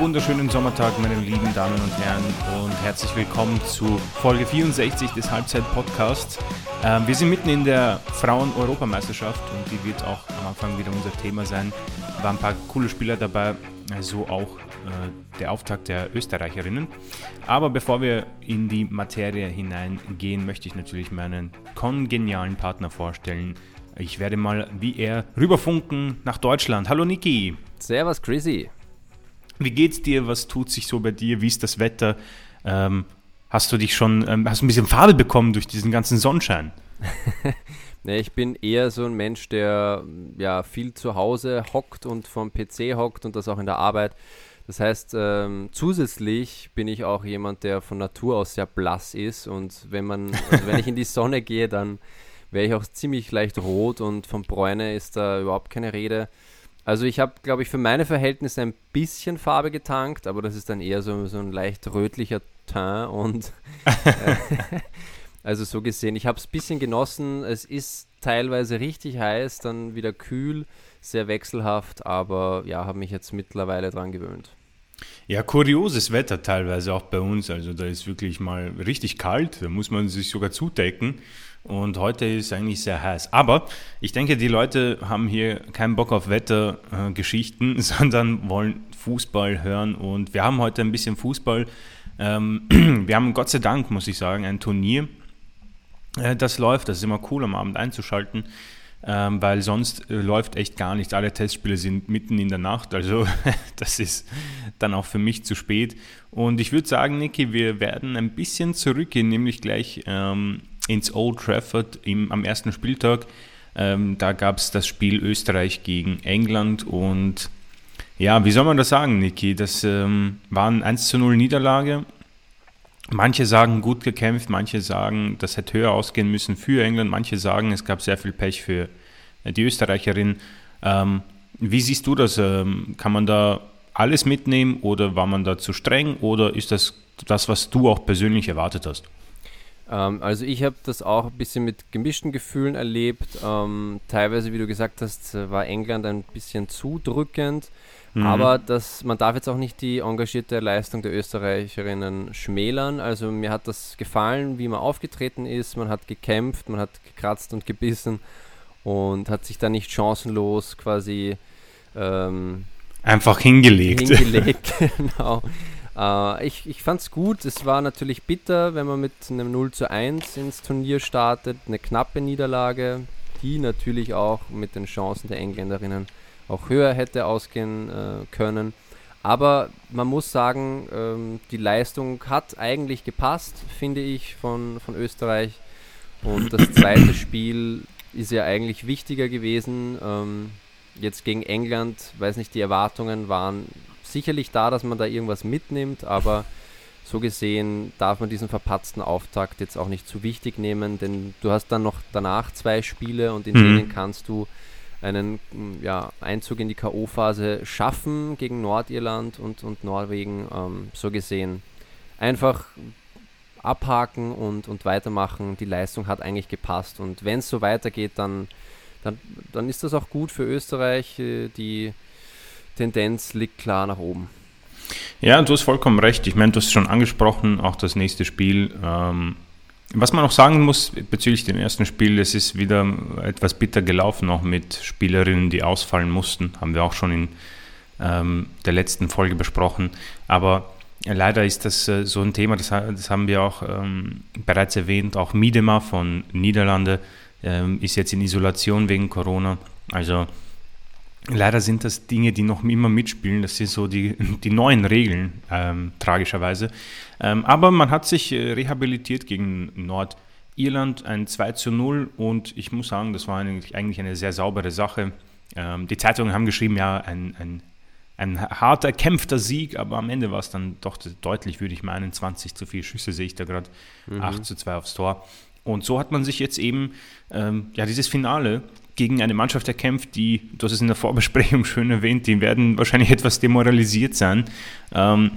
Wunderschönen Sommertag, meine lieben Damen und Herren, und herzlich willkommen zu Folge 64 des Halbzeit-Podcasts. Ähm, wir sind mitten in der Frauen-Europameisterschaft und die wird auch am Anfang wieder unser Thema sein. Waren ein paar coole Spieler dabei, so auch äh, der Auftakt der Österreicherinnen. Aber bevor wir in die Materie hineingehen, möchte ich natürlich meinen kongenialen Partner vorstellen. Ich werde mal wie er rüberfunken nach Deutschland. Hallo Niki. Servus Chrissy. Wie geht's dir? Was tut sich so bei dir? Wie ist das Wetter? Ähm, hast du dich schon, ähm, hast du ein bisschen Farbe bekommen durch diesen ganzen Sonnenschein? nee, ich bin eher so ein Mensch, der ja viel zu Hause hockt und vom PC hockt und das auch in der Arbeit. Das heißt, ähm, zusätzlich bin ich auch jemand, der von Natur aus sehr blass ist und wenn man, also wenn ich in die Sonne gehe, dann wäre ich auch ziemlich leicht rot und von Bräune ist da überhaupt keine Rede. Also ich habe, glaube ich, für meine Verhältnisse ein bisschen Farbe getankt, aber das ist dann eher so, so ein leicht rötlicher Teint und äh, also so gesehen, ich habe es ein bisschen genossen. Es ist teilweise richtig heiß, dann wieder kühl, sehr wechselhaft, aber ja, habe mich jetzt mittlerweile dran gewöhnt. Ja, kurioses Wetter teilweise auch bei uns. Also da ist wirklich mal richtig kalt, da muss man sich sogar zudecken. Und heute ist eigentlich sehr heiß. Aber ich denke, die Leute haben hier keinen Bock auf Wettergeschichten, äh, sondern wollen Fußball hören. Und wir haben heute ein bisschen Fußball. Ähm, wir haben Gott sei Dank, muss ich sagen, ein Turnier, äh, das läuft. Das ist immer cool, am Abend einzuschalten. Ähm, weil sonst äh, läuft echt gar nichts. Alle Testspiele sind mitten in der Nacht, also das ist dann auch für mich zu spät. Und ich würde sagen, Niki, wir werden ein bisschen zurückgehen, nämlich gleich ähm, ins Old Trafford im, am ersten Spieltag. Ähm, da gab es das Spiel Österreich gegen England und ja, wie soll man das sagen, Niki? Das ähm, war ein 1 zu 0 Niederlage. Manche sagen gut gekämpft, manche sagen, das hätte höher ausgehen müssen für England, manche sagen, es gab sehr viel Pech für äh, die Österreicherin. Ähm, wie siehst du das? Ähm, kann man da alles mitnehmen oder war man da zu streng oder ist das das, was du auch persönlich erwartet hast? Ähm, also ich habe das auch ein bisschen mit gemischten Gefühlen erlebt. Ähm, teilweise, wie du gesagt hast, war England ein bisschen zu drückend. Mhm. Aber das, man darf jetzt auch nicht die engagierte Leistung der Österreicherinnen schmälern. Also mir hat das gefallen, wie man aufgetreten ist. Man hat gekämpft, man hat gekratzt und gebissen und hat sich da nicht chancenlos quasi ähm, einfach hingelegt. Hingelegt, genau. Äh, ich ich fand es gut. Es war natürlich bitter, wenn man mit einem 0 zu 1 ins Turnier startet. Eine knappe Niederlage, die natürlich auch mit den Chancen der Engländerinnen auch höher hätte ausgehen äh, können. Aber man muss sagen, ähm, die Leistung hat eigentlich gepasst, finde ich, von, von Österreich. Und das zweite Spiel ist ja eigentlich wichtiger gewesen. Ähm, jetzt gegen England, weiß nicht, die Erwartungen waren sicherlich da, dass man da irgendwas mitnimmt, aber so gesehen darf man diesen verpatzten Auftakt jetzt auch nicht zu wichtig nehmen, denn du hast dann noch danach zwei Spiele und in mhm. denen kannst du einen mm, ja, Einzug in die K.O.-Phase schaffen gegen Nordirland und, und Norwegen. Ähm, so gesehen einfach abhaken und, und weitermachen. Die Leistung hat eigentlich gepasst und wenn es so weitergeht, dann, dann, dann ist das auch gut für Österreich. Äh, die Tendenz liegt klar nach oben. Ja, du hast vollkommen recht. Ich meine, du hast schon angesprochen, auch das nächste Spiel. Ähm, was man auch sagen muss bezüglich dem ersten Spiel, es ist wieder etwas bitter gelaufen, auch mit Spielerinnen, die ausfallen mussten. Haben wir auch schon in ähm, der letzten Folge besprochen. Aber leider ist das äh, so ein Thema, das, das haben wir auch ähm, bereits erwähnt. Auch Miedema von Niederlande ähm, ist jetzt in Isolation wegen Corona. Also Leider sind das Dinge, die noch immer mitspielen. Das sind so die, die neuen Regeln, ähm, tragischerweise. Ähm, aber man hat sich äh, rehabilitiert gegen Nordirland, ein 2 zu 0. Und ich muss sagen, das war eigentlich, eine sehr saubere Sache. Ähm, die Zeitungen haben geschrieben, ja, ein, ein, ein harter, erkämpfter Sieg, aber am Ende war es dann doch deutlich, würde ich meinen. 20 zu 4 Schüsse sehe ich da gerade, mhm. 8 zu 2 aufs Tor. Und so hat man sich jetzt eben ähm, ja, dieses Finale gegen eine Mannschaft erkämpft, die, du hast es in der Vorbesprechung schön erwähnt, die werden wahrscheinlich etwas demoralisiert sein. Ähm,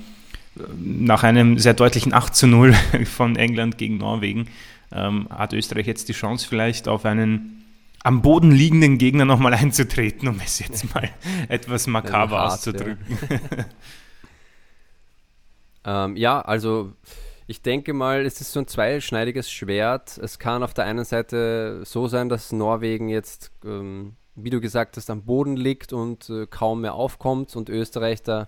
nach einem sehr deutlichen 8 zu 0 von England gegen Norwegen ähm, hat Österreich jetzt die Chance, vielleicht auf einen am Boden liegenden Gegner nochmal einzutreten, um es jetzt mal etwas makaber auszudrücken. Ja. Ähm, ja, also ich denke mal, es ist so ein zweischneidiges Schwert. Es kann auf der einen Seite so sein, dass Norwegen jetzt, ähm, wie du gesagt hast, am Boden liegt und äh, kaum mehr aufkommt und Österreich da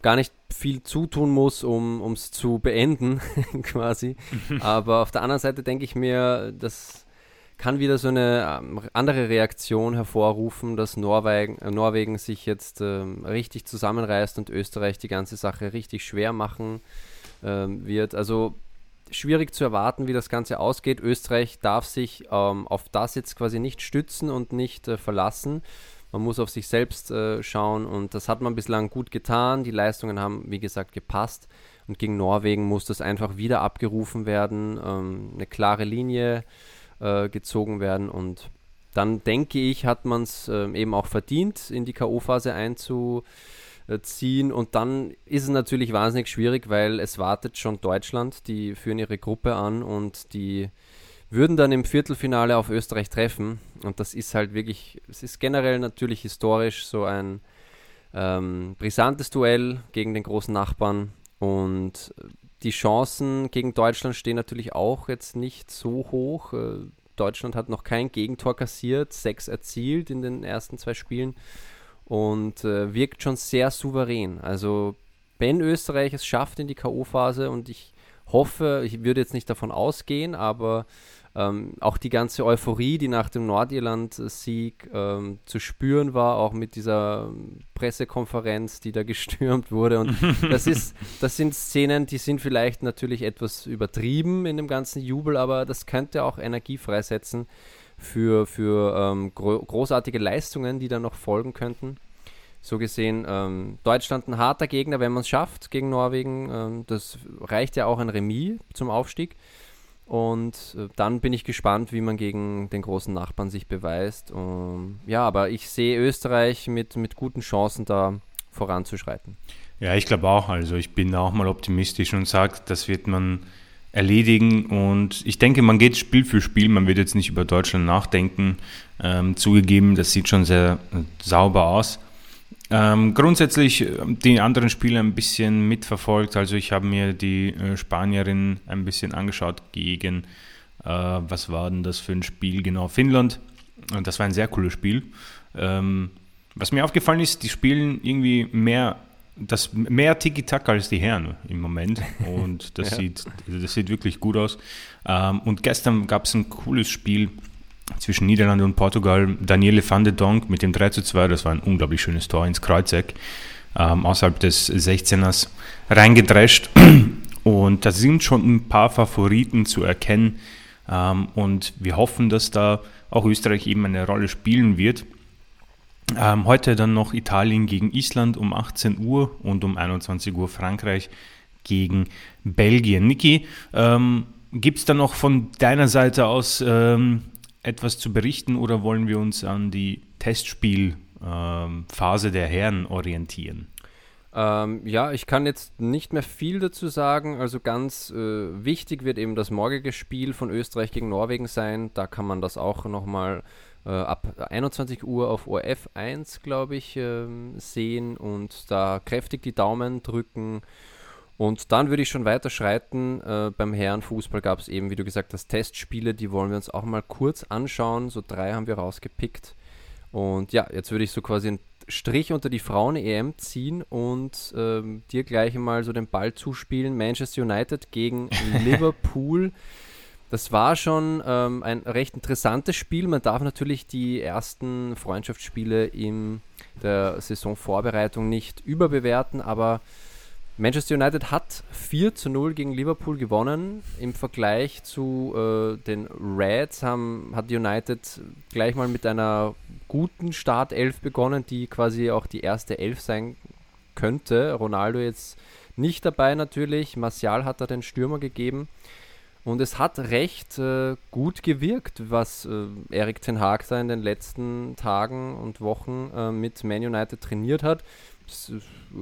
gar nicht viel zutun muss, um es zu beenden, quasi. Aber auf der anderen Seite denke ich mir, das kann wieder so eine ähm, andere Reaktion hervorrufen, dass Norwegen, äh, Norwegen sich jetzt ähm, richtig zusammenreißt und Österreich die ganze Sache richtig schwer machen ähm, wird. Also schwierig zu erwarten, wie das Ganze ausgeht. Österreich darf sich ähm, auf das jetzt quasi nicht stützen und nicht äh, verlassen. Man muss auf sich selbst äh, schauen und das hat man bislang gut getan. Die Leistungen haben, wie gesagt, gepasst und gegen Norwegen muss das einfach wieder abgerufen werden. Ähm, eine klare Linie äh, gezogen werden und dann denke ich, hat man es äh, eben auch verdient, in die K.O.-Phase einzuziehen. Und dann ist es natürlich wahnsinnig schwierig, weil es wartet schon Deutschland, die führen ihre Gruppe an und die würden dann im Viertelfinale auf Österreich treffen. Und das ist halt wirklich, es ist generell natürlich historisch so ein ähm, brisantes Duell gegen den großen Nachbarn. Und die Chancen gegen Deutschland stehen natürlich auch jetzt nicht so hoch. Äh, Deutschland hat noch kein Gegentor kassiert, sechs erzielt in den ersten zwei Spielen und äh, wirkt schon sehr souverän. Also wenn Österreich es schafft in die KO-Phase und ich hoffe, ich würde jetzt nicht davon ausgehen, aber ähm, auch die ganze Euphorie, die nach dem Nordirland-Sieg ähm, zu spüren war, auch mit dieser Pressekonferenz, die da gestürmt wurde. Und das ist, das sind Szenen, die sind vielleicht natürlich etwas übertrieben in dem ganzen Jubel, aber das könnte auch Energie freisetzen für, für ähm, gro großartige Leistungen, die dann noch folgen könnten. So gesehen, ähm, Deutschland ein harter Gegner, wenn man es schafft gegen Norwegen. Ähm, das reicht ja auch ein Remis zum Aufstieg. Und äh, dann bin ich gespannt, wie man gegen den großen Nachbarn sich beweist. Um, ja, aber ich sehe Österreich mit, mit guten Chancen da voranzuschreiten. Ja, ich glaube auch. Also ich bin auch mal optimistisch und sage, das wird man erledigen. Und ich denke, man geht Spiel für Spiel. Man wird jetzt nicht über Deutschland nachdenken. Ähm, zugegeben, das sieht schon sehr äh, sauber aus. Ähm, grundsätzlich äh, die anderen Spiele ein bisschen mitverfolgt. Also ich habe mir die äh, Spanierin ein bisschen angeschaut gegen, äh, was war denn das für ein Spiel? Genau, Finnland. Und das war ein sehr cooles Spiel. Ähm, was mir aufgefallen ist, die spielen irgendwie mehr, das, mehr Tiki-Taka als die Herren im Moment. Und das, ja. sieht, das sieht wirklich gut aus. Ähm, und gestern gab es ein cooles Spiel zwischen Niederlande und Portugal. Daniele van de Donk mit dem 3 zu 2, das war ein unglaublich schönes Tor ins Kreuzeck, ähm, außerhalb des 16ers reingedrescht. Und da sind schon ein paar Favoriten zu erkennen. Ähm, und wir hoffen, dass da auch Österreich eben eine Rolle spielen wird. Ähm, heute dann noch Italien gegen Island um 18 Uhr und um 21 Uhr Frankreich gegen Belgien. Niki, ähm, gibt es da noch von deiner Seite aus ähm, etwas zu berichten oder wollen wir uns an die Testspielphase ähm, der Herren orientieren? Ähm, ja, ich kann jetzt nicht mehr viel dazu sagen. Also ganz äh, wichtig wird eben das morgige Spiel von Österreich gegen Norwegen sein. Da kann man das auch nochmal äh, ab 21 Uhr auf ORF 1, glaube ich, äh, sehen und da kräftig die Daumen drücken. Und dann würde ich schon weiter schreiten. Äh, beim Herrenfußball gab es eben, wie du gesagt hast, Testspiele, die wollen wir uns auch mal kurz anschauen. So drei haben wir rausgepickt. Und ja, jetzt würde ich so quasi einen Strich unter die Frauen-EM ziehen und ähm, dir gleich mal so den Ball zuspielen. Manchester United gegen Liverpool. Das war schon ähm, ein recht interessantes Spiel. Man darf natürlich die ersten Freundschaftsspiele in der Saisonvorbereitung nicht überbewerten, aber Manchester United hat 4 zu 0 gegen Liverpool gewonnen. Im Vergleich zu äh, den Reds haben, hat United gleich mal mit einer guten Startelf begonnen, die quasi auch die erste Elf sein könnte. Ronaldo jetzt nicht dabei natürlich. Martial hat da den Stürmer gegeben. Und es hat recht äh, gut gewirkt, was äh, Erik Ten Hag da in den letzten Tagen und Wochen äh, mit Man United trainiert hat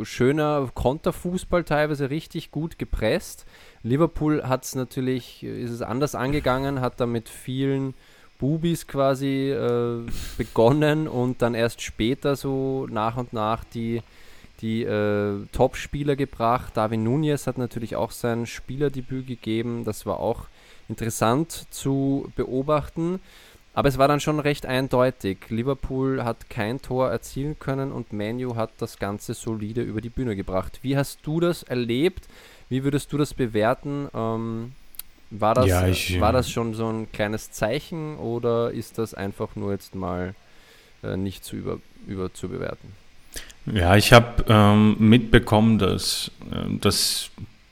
schöner Konterfußball teilweise richtig gut gepresst. Liverpool hat es natürlich, ist es anders angegangen, hat da mit vielen Bubis quasi äh, begonnen und dann erst später so nach und nach die, die äh, Top-Spieler gebracht. Darwin Nunez hat natürlich auch sein Spielerdebüt gegeben. Das war auch interessant zu beobachten. Aber es war dann schon recht eindeutig. Liverpool hat kein Tor erzielen können und Manu hat das Ganze solide über die Bühne gebracht. Wie hast du das erlebt? Wie würdest du das bewerten? Ähm, war, das, ja, ich, war das schon so ein kleines Zeichen oder ist das einfach nur jetzt mal äh, nicht zu, über, über, zu bewerten? Ja, ich habe ähm, mitbekommen, dass, äh, dass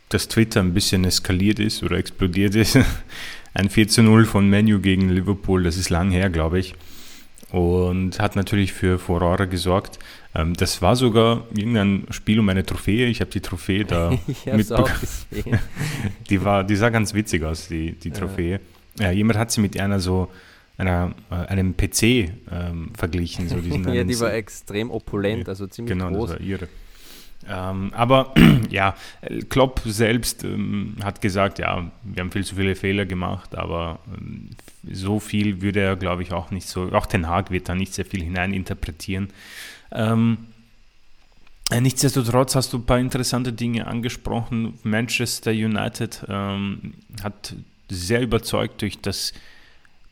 das Twitter ein bisschen eskaliert ist oder explodiert ist. ein 4 zu 0 von Menu gegen Liverpool, das ist lang her, glaube ich. Und hat natürlich für Furore gesorgt. Ähm, das war sogar irgendein Spiel um eine Trophäe. Ich habe die Trophäe da mitbekommen. die, die sah ganz witzig aus, die, die Trophäe. Ja. ja. jemand hat sie mit einer so einer, äh, einem PC ähm, verglichen. So diesen ja, die war extrem opulent, also ziemlich genau, groß. Genau, das war ihre. Ähm, aber ja, Klopp selbst ähm, hat gesagt, ja, wir haben viel zu viele Fehler gemacht, aber ähm, so viel würde er, glaube ich, auch nicht so, auch Ten Hag wird da nicht sehr viel hineininterpretieren. Ähm, äh, nichtsdestotrotz hast du ein paar interessante Dinge angesprochen. Manchester United ähm, hat sehr überzeugt durch das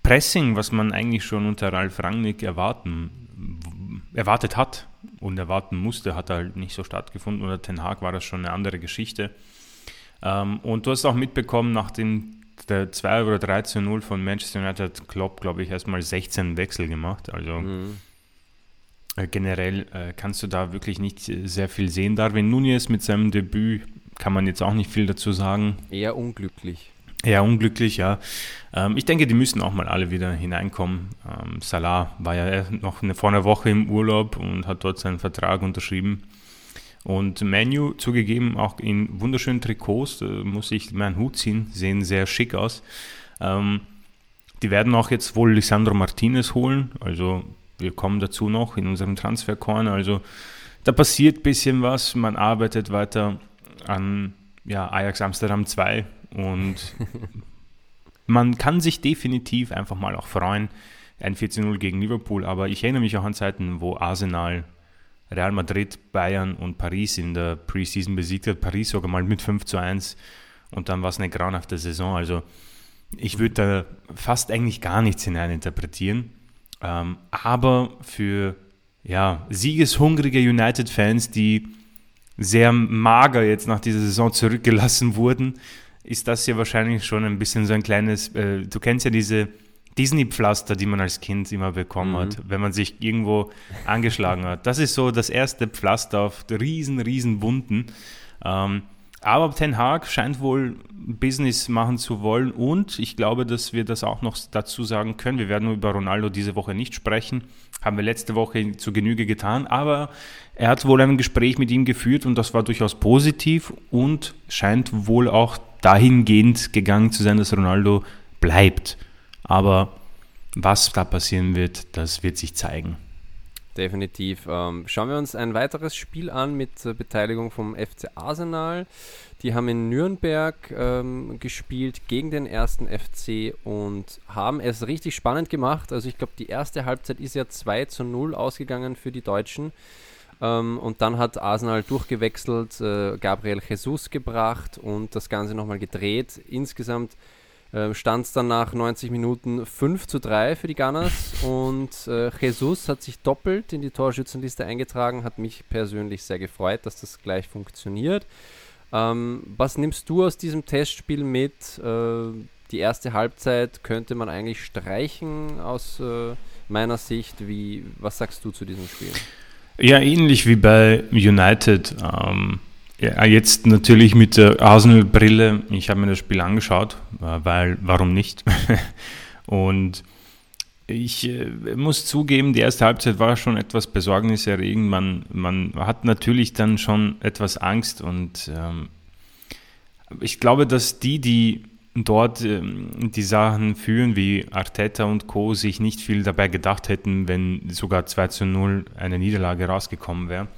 Pressing, was man eigentlich schon unter Ralf Rangnick erwarten, erwartet hat und erwarten musste, hat halt nicht so stattgefunden. Oder Ten Hag war das schon eine andere Geschichte. Ähm, und du hast auch mitbekommen, nach dem der 2 oder 13 0 von Manchester United hat Klopp, glaube ich, erstmal 16 Wechsel gemacht. Also mhm. äh, generell äh, kannst du da wirklich nicht sehr viel sehen. Darwin Nunez mit seinem Debüt kann man jetzt auch nicht viel dazu sagen. Eher unglücklich. Ja, unglücklich, ja. Ähm, ich denke, die müssen auch mal alle wieder hineinkommen. Ähm, Salah war ja noch eine, vor einer Woche im Urlaub und hat dort seinen Vertrag unterschrieben. Und Manu zugegeben auch in wunderschönen Trikots, da muss ich meinen Hut ziehen, sehen sehr schick aus. Ähm, die werden auch jetzt wohl Lisandro Martinez holen, also wir kommen dazu noch in unserem Transferkorn. Also da passiert ein bisschen was, man arbeitet weiter an ja, Ajax Amsterdam 2 und man kann sich definitiv einfach mal auch freuen. Ein 14-0 gegen Liverpool, aber ich erinnere mich auch an Zeiten, wo Arsenal, Real Madrid, Bayern und Paris in der Preseason besiegt hat. Paris sogar mal mit 5 zu 1 und dann war es eine grauenhafte Saison. Also ich würde da fast eigentlich gar nichts hineininterpretieren. Ähm, aber für ja, siegeshungrige United-Fans, die sehr mager jetzt nach dieser Saison zurückgelassen wurden, ist das ja wahrscheinlich schon ein bisschen so ein kleines, äh, du kennst ja diese Disney-Pflaster, die man als Kind immer bekommen mhm. hat, wenn man sich irgendwo angeschlagen hat. Das ist so das erste Pflaster auf riesen, riesen Wunden. Ähm, aber Ten Hag scheint wohl Business machen zu wollen und ich glaube, dass wir das auch noch dazu sagen können. Wir werden über Ronaldo diese Woche nicht sprechen, haben wir letzte Woche zu Genüge getan, aber er hat wohl ein Gespräch mit ihm geführt und das war durchaus positiv und scheint wohl auch dahingehend gegangen zu sein, dass Ronaldo bleibt. Aber was da passieren wird, das wird sich zeigen. Definitiv. Ähm, schauen wir uns ein weiteres Spiel an mit äh, Beteiligung vom FC Arsenal. Die haben in Nürnberg ähm, gespielt gegen den ersten FC und haben es richtig spannend gemacht. Also ich glaube, die erste Halbzeit ist ja 2 zu 0 ausgegangen für die Deutschen. Ähm, und dann hat Arsenal durchgewechselt, äh, Gabriel Jesus gebracht und das Ganze nochmal gedreht. Insgesamt äh, stand es dann nach 90 Minuten 5 zu 3 für die Gunners und äh, Jesus hat sich doppelt in die Torschützenliste eingetragen, hat mich persönlich sehr gefreut, dass das gleich funktioniert. Ähm, was nimmst du aus diesem Testspiel mit? Äh, die erste Halbzeit könnte man eigentlich streichen aus äh, meiner Sicht. Wie, was sagst du zu diesem Spiel? Ja, ähnlich wie bei United. Ähm, ja, jetzt natürlich mit der Arsenal-Brille. Ich habe mir das Spiel angeschaut, äh, weil warum nicht? Und ich äh, muss zugeben, die erste Halbzeit war schon etwas besorgniserregend. Man, man hat natürlich dann schon etwas Angst und ähm, ich glaube, dass die, die dort ähm, die Sachen führen, wie Arteta und Co., sich nicht viel dabei gedacht hätten, wenn sogar 2 zu 0 eine Niederlage rausgekommen wäre.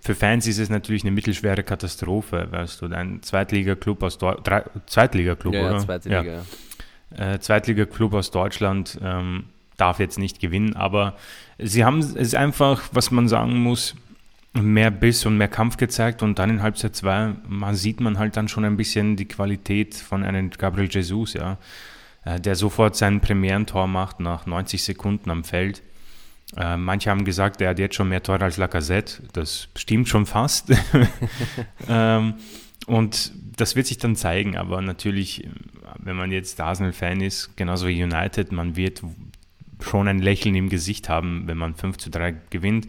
Für Fans ist es natürlich eine mittelschwere Katastrophe, weißt du, ein Zweitliga-Club aus Deutschland, Zweitliga-Club, ja, oder? Ja, Zweitliga. Ja. Äh, Zweitliga-Club aus Deutschland ähm, darf jetzt nicht gewinnen, aber sie haben es einfach, was man sagen muss, mehr Biss und mehr Kampf gezeigt und dann in Halbzeit 2 man sieht man halt dann schon ein bisschen die Qualität von einem Gabriel Jesus, ja, äh, der sofort sein Premierentor macht nach 90 Sekunden am Feld. Äh, manche haben gesagt, er hat jetzt schon mehr Tore als Lacazette. Das stimmt schon fast. ähm, und das wird sich dann zeigen, aber natürlich, wenn man jetzt Arsenal-Fan ist, genauso wie United, man wird schon ein Lächeln im Gesicht haben, wenn man 5 zu 3 gewinnt.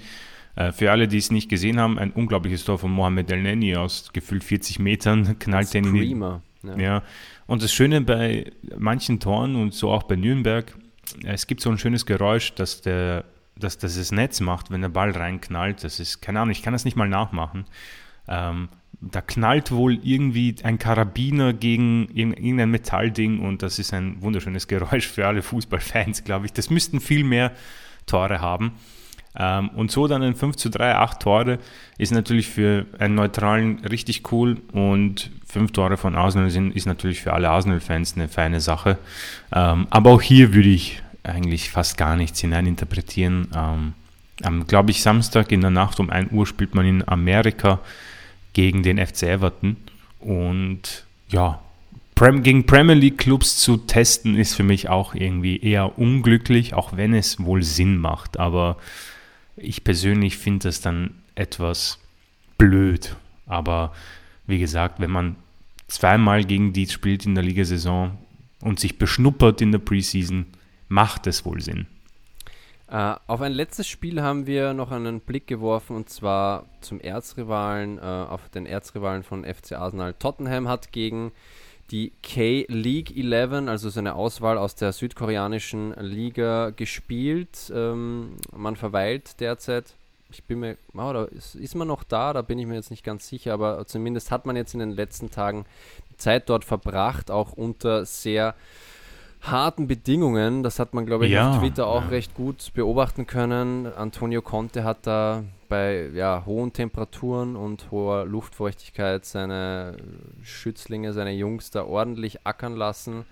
Äh, für alle, die es nicht gesehen haben, ein unglaubliches Tor von Mohamed El Neni aus gefühlt 40 Metern, knallt den in die. Ja. ja. Und das Schöne bei manchen Toren und so auch bei Nürnberg, es gibt so ein schönes Geräusch, dass der dass das Netz macht, wenn der Ball reinknallt. Das ist, keine Ahnung, ich kann das nicht mal nachmachen. Ähm, da knallt wohl irgendwie ein Karabiner gegen irgendein Metallding und das ist ein wunderschönes Geräusch für alle Fußballfans, glaube ich. Das müssten viel mehr Tore haben. Ähm, und so dann ein 5 zu 3, 8 Tore ist natürlich für einen Neutralen richtig cool und 5 Tore von Arsenal sind, ist natürlich für alle Arsenal-Fans eine feine Sache. Ähm, aber auch hier würde ich eigentlich fast gar nichts hineininterpretieren. Ähm, am, glaube ich, Samstag in der Nacht um 1 Uhr spielt man in Amerika gegen den FC Everton. Und ja, gegen Premier League Clubs zu testen ist für mich auch irgendwie eher unglücklich, auch wenn es wohl Sinn macht. Aber ich persönlich finde das dann etwas blöd. Aber wie gesagt, wenn man zweimal gegen die spielt in der Ligasaison und sich beschnuppert in der Preseason, macht es wohl Sinn. Uh, auf ein letztes Spiel haben wir noch einen Blick geworfen und zwar zum Erzrivalen, uh, auf den Erzrivalen von FC Arsenal. Tottenham hat gegen die K-League 11, also so eine Auswahl aus der südkoreanischen Liga, gespielt. Ähm, man verweilt derzeit. Ich bin mir, oh, da ist, ist man noch da, da bin ich mir jetzt nicht ganz sicher, aber zumindest hat man jetzt in den letzten Tagen Zeit dort verbracht, auch unter sehr harten Bedingungen. Das hat man, glaube ich, ja, auf Twitter auch ja. recht gut beobachten können. Antonio Conte hat da bei ja, hohen Temperaturen und hoher Luftfeuchtigkeit seine Schützlinge, seine Jungs da ordentlich ackern lassen.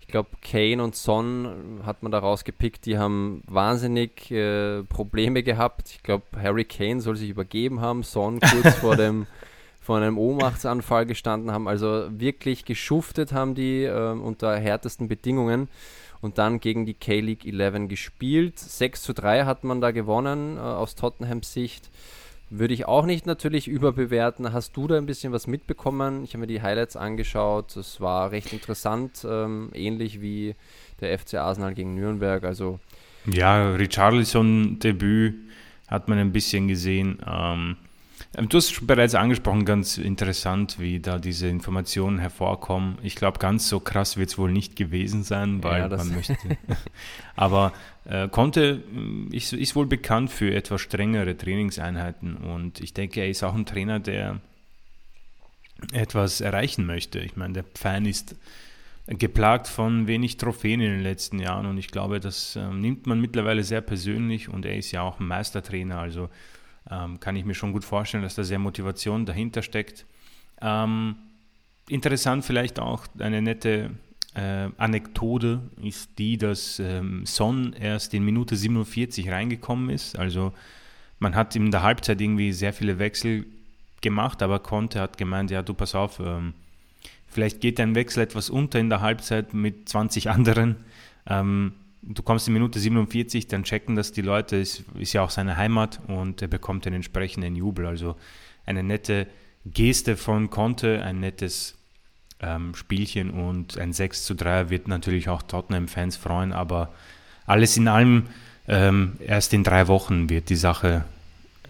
Ich glaube, Kane und Son hat man da rausgepickt, die haben wahnsinnig äh, Probleme gehabt. Ich glaube, Harry Kane soll sich übergeben haben, Son kurz vor dem vor einem Ohnmachtsanfall gestanden haben. Also wirklich geschuftet haben die äh, unter härtesten Bedingungen und dann gegen die K-League 11 gespielt. 6 zu 3 hat man da gewonnen äh, aus Tottenhams Sicht. Würde ich auch nicht natürlich überbewerten. Hast du da ein bisschen was mitbekommen? Ich habe mir die Highlights angeschaut. Es war recht interessant, ähm, ähnlich wie der FC Arsenal gegen Nürnberg. Also ja, Richarlison-Debüt hat man ein bisschen gesehen. Ähm, du hast bereits angesprochen, ganz interessant, wie da diese Informationen hervorkommen. Ich glaube, ganz so krass wird es wohl nicht gewesen sein, weil ja, man möchte. Aber äh, Conte äh, ist, ist, wohl bekannt für etwas strengere Trainingseinheiten und ich denke, er ist auch ein Trainer, der etwas erreichen möchte. Ich meine, der Fan ist geplagt von wenig Trophäen in den letzten Jahren und ich glaube, das äh, nimmt man mittlerweile sehr persönlich und er ist ja auch ein Meistertrainer, also ähm, kann ich mir schon gut vorstellen, dass da sehr Motivation dahinter steckt. Ähm, interessant vielleicht auch eine nette äh, Anekdote ist die, dass ähm, Son erst in Minute 47 reingekommen ist. Also man hat in der Halbzeit irgendwie sehr viele Wechsel gemacht, aber Conte hat gemeint, ja du pass auf, ähm, vielleicht geht dein Wechsel etwas unter in der Halbzeit mit 20 anderen. Ähm, du kommst in Minute 47, dann checken das die Leute, ist, ist ja auch seine Heimat und er bekommt den entsprechenden Jubel. Also eine nette Geste von Conte, ein nettes ähm, Spielchen und ein 6 zu 3 wird natürlich auch Tottenham-Fans freuen, aber alles in allem ähm, erst in drei Wochen wird die Sache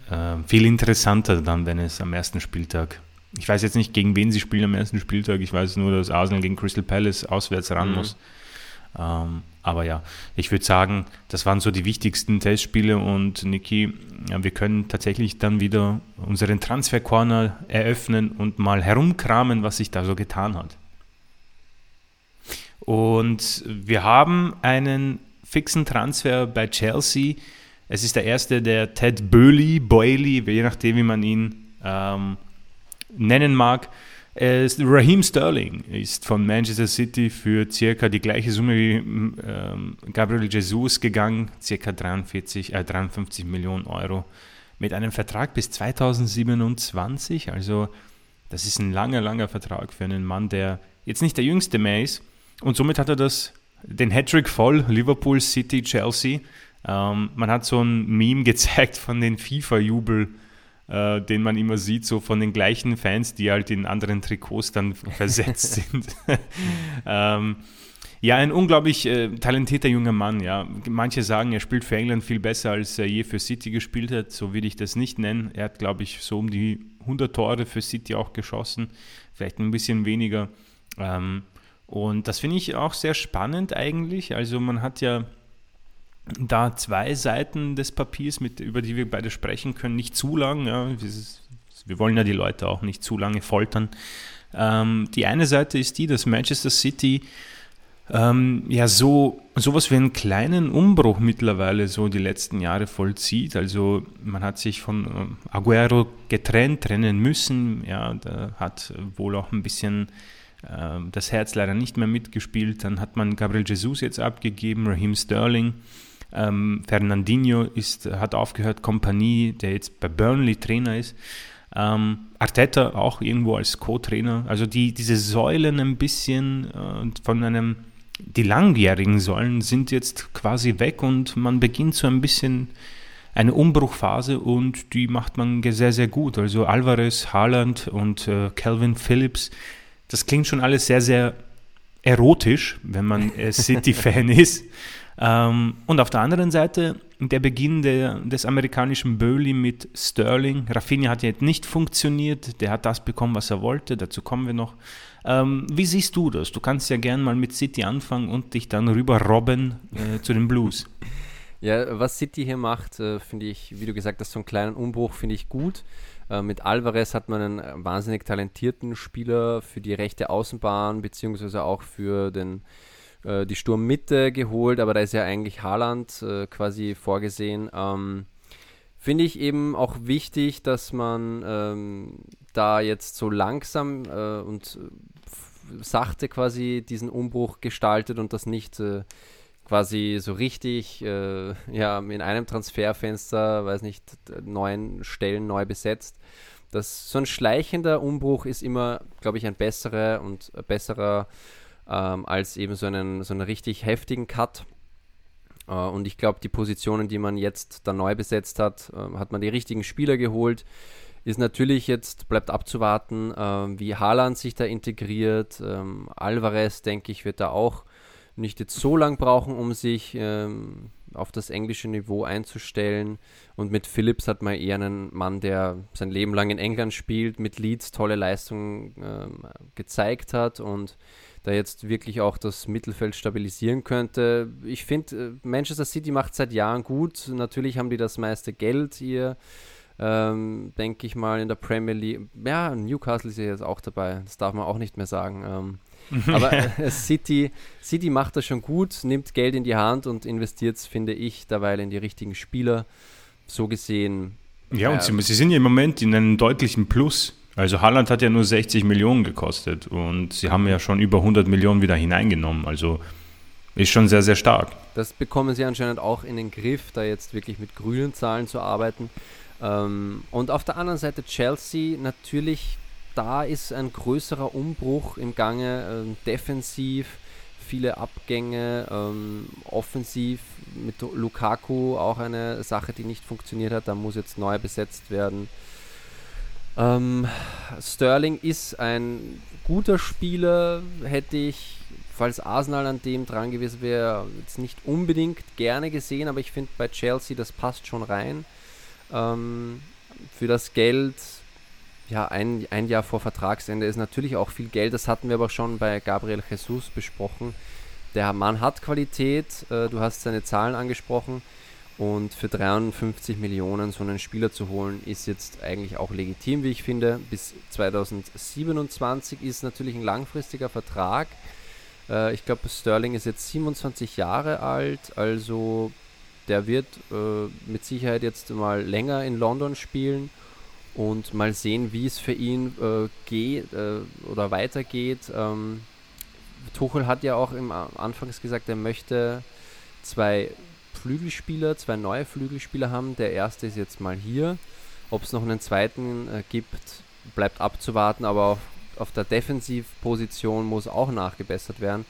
äh, viel interessanter dann, wenn es am ersten Spieltag ich weiß jetzt nicht, gegen wen sie spielen am ersten Spieltag. Ich weiß nur, dass Arsenal gegen Crystal Palace auswärts ran mhm. muss. Ähm, aber ja, ich würde sagen, das waren so die wichtigsten Testspiele und Niki, ja, wir können tatsächlich dann wieder unseren Transfer Corner eröffnen und mal herumkramen, was sich da so getan hat. Und wir haben einen fixen Transfer bei Chelsea. Es ist der erste, der Ted Burley, Boyley, je nachdem, wie man ihn ähm, nennen mag, Raheem Sterling ist von Manchester City für circa die gleiche Summe wie ähm, Gabriel Jesus gegangen, circa 43, äh, 53 Millionen Euro. mit einem Vertrag bis 2027. Also das ist ein langer, langer Vertrag für einen Mann, der jetzt nicht der jüngste mehr ist. Und somit hat er das, den Hattrick voll, Liverpool, City, Chelsea. Ähm, man hat so ein Meme gezeigt von den FIFA-Jubel, äh, den man immer sieht, so von den gleichen Fans, die halt in anderen Trikots dann versetzt sind. ähm, ja, ein unglaublich äh, talentierter junger Mann, ja. Manche sagen, er spielt für England viel besser, als er je für City gespielt hat. So will ich das nicht nennen. Er hat, glaube ich, so um die 100 Tore für City auch geschossen. Vielleicht ein bisschen weniger. Ähm, und das finde ich auch sehr spannend eigentlich. Also man hat ja da zwei Seiten des Papiers, mit, über die wir beide sprechen können, nicht zu lang. Ja. Wir wollen ja die Leute auch nicht zu lange foltern. Ähm, die eine Seite ist die, dass Manchester City ähm, ja so sowas wie einen kleinen Umbruch mittlerweile so die letzten Jahre vollzieht. Also man hat sich von äh, Aguero getrennt, trennen müssen. Ja, da hat wohl auch ein bisschen äh, das Herz leider nicht mehr mitgespielt. Dann hat man Gabriel Jesus jetzt abgegeben, Raheem Sterling. Ähm, Fernandinho ist, hat aufgehört, Kompanie, der jetzt bei Burnley Trainer ist. Ähm, Arteta auch irgendwo als Co-Trainer. Also die, diese Säulen ein bisschen äh, von einem die langjährigen Säulen sind jetzt quasi weg und man beginnt so ein bisschen eine Umbruchphase und die macht man sehr, sehr gut. Also Alvarez, Haaland und äh, Calvin Phillips, das klingt schon alles sehr, sehr erotisch, wenn man äh, City-Fan ist. Ähm, und auf der anderen Seite der Beginn der, des amerikanischen Böhli mit Sterling. Rafinha hat ja nicht funktioniert, der hat das bekommen, was er wollte, dazu kommen wir noch. Ähm, wie siehst du das? Du kannst ja gern mal mit City anfangen und dich dann rüber robben äh, zu den Blues. Ja, was City hier macht, äh, finde ich, wie du gesagt hast, so einen kleinen Umbruch finde ich gut. Äh, mit Alvarez hat man einen wahnsinnig talentierten Spieler für die rechte Außenbahn, beziehungsweise auch für den, äh, die Sturmmitte geholt, aber da ist ja eigentlich Haaland äh, quasi vorgesehen. Ähm, finde ich eben auch wichtig, dass man ähm, da jetzt so langsam äh, und sachte quasi diesen Umbruch gestaltet und das nicht äh, quasi so richtig äh, ja, in einem Transferfenster, weiß nicht, neun Stellen neu besetzt. Das, so ein schleichender Umbruch ist immer, glaube ich, ein besserer und besserer ähm, als eben so einen, so einen richtig heftigen Cut. Äh, und ich glaube, die Positionen, die man jetzt da neu besetzt hat, äh, hat man die richtigen Spieler geholt ist natürlich jetzt, bleibt abzuwarten, ähm, wie Haaland sich da integriert. Ähm, Alvarez, denke ich, wird da auch nicht jetzt so lang brauchen, um sich ähm, auf das englische Niveau einzustellen. Und mit Phillips hat man eher einen Mann, der sein Leben lang in England spielt, mit Leeds tolle Leistungen ähm, gezeigt hat und da jetzt wirklich auch das Mittelfeld stabilisieren könnte. Ich finde, äh, Manchester City macht seit Jahren gut. Natürlich haben die das meiste Geld, ihr ähm, denke ich mal, in der Premier League. Ja, Newcastle ist ja jetzt auch dabei, das darf man auch nicht mehr sagen. Ähm, aber äh, City, City macht das schon gut, nimmt Geld in die Hand und investiert es, finde ich, derweil in die richtigen Spieler. So gesehen. Ja, und sie, sie sind ja im Moment in einem deutlichen Plus. Also Haaland hat ja nur 60 Millionen gekostet und sie haben ja schon über 100 Millionen wieder hineingenommen. Also ist schon sehr, sehr stark. Das bekommen sie anscheinend auch in den Griff, da jetzt wirklich mit grünen Zahlen zu arbeiten. Ähm, und auf der anderen Seite Chelsea, natürlich, da ist ein größerer Umbruch im Gange, ähm, defensiv, viele Abgänge, ähm, offensiv mit Lukaku auch eine Sache, die nicht funktioniert hat, da muss jetzt neu besetzt werden. Ähm, Sterling ist ein guter Spieler, hätte ich, falls Arsenal an dem dran gewesen wäre, jetzt nicht unbedingt gerne gesehen, aber ich finde bei Chelsea, das passt schon rein ähm, für das Geld. Ja, ein, ein Jahr vor Vertragsende ist natürlich auch viel Geld. Das hatten wir aber schon bei Gabriel Jesus besprochen. Der Mann hat Qualität. Äh, du hast seine Zahlen angesprochen. Und für 53 Millionen so einen Spieler zu holen, ist jetzt eigentlich auch legitim, wie ich finde. Bis 2027 ist natürlich ein langfristiger Vertrag. Äh, ich glaube, Sterling ist jetzt 27 Jahre alt, also der wird äh, mit Sicherheit jetzt mal länger in London spielen und mal sehen, wie es für ihn äh, geht äh, oder weitergeht. Ähm, Tuchel hat ja auch im Anfangs gesagt, er möchte zwei Flügelspieler, zwei neue Flügelspieler haben. Der erste ist jetzt mal hier. Ob es noch einen zweiten äh, gibt, bleibt abzuwarten, aber auf, auf der Defensivposition muss auch nachgebessert werden.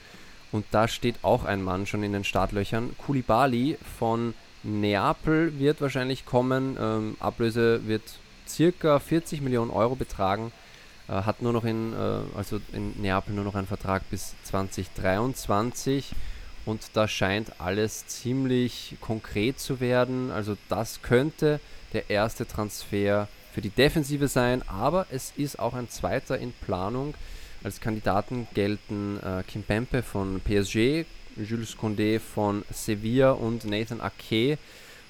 Und da steht auch ein Mann schon in den Startlöchern. Kulibali von Neapel wird wahrscheinlich kommen. Ähm, Ablöse wird circa 40 Millionen Euro betragen. Äh, hat nur noch in, äh, also in Neapel nur noch einen Vertrag bis 2023 und da scheint alles ziemlich konkret zu werden. Also das könnte der erste Transfer für die Defensive sein, aber es ist auch ein zweiter in Planung. Als Kandidaten gelten äh, Kim Pempe von PSG, Jules Condé von Sevilla und Nathan Ake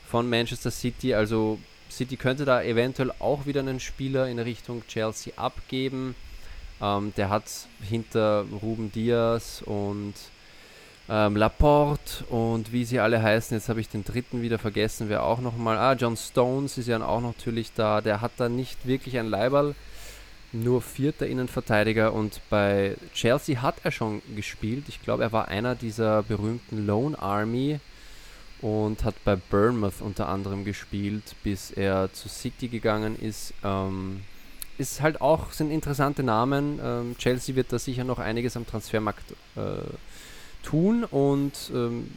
von Manchester City. Also City könnte da eventuell auch wieder einen Spieler in Richtung Chelsea abgeben. Ähm, der hat hinter Ruben Diaz und ähm, Laporte und wie sie alle heißen, jetzt habe ich den dritten wieder vergessen, wer auch nochmal, ah, John Stones ist ja auch natürlich da, der hat da nicht wirklich ein Leiberl, nur vierter Innenverteidiger und bei Chelsea hat er schon gespielt, ich glaube, er war einer dieser berühmten Lone Army und hat bei Bournemouth unter anderem gespielt, bis er zu City gegangen ist. Ähm, ist halt auch, sind interessante Namen. Ähm, Chelsea wird da sicher noch einiges am Transfermarkt äh, tun. Und ähm,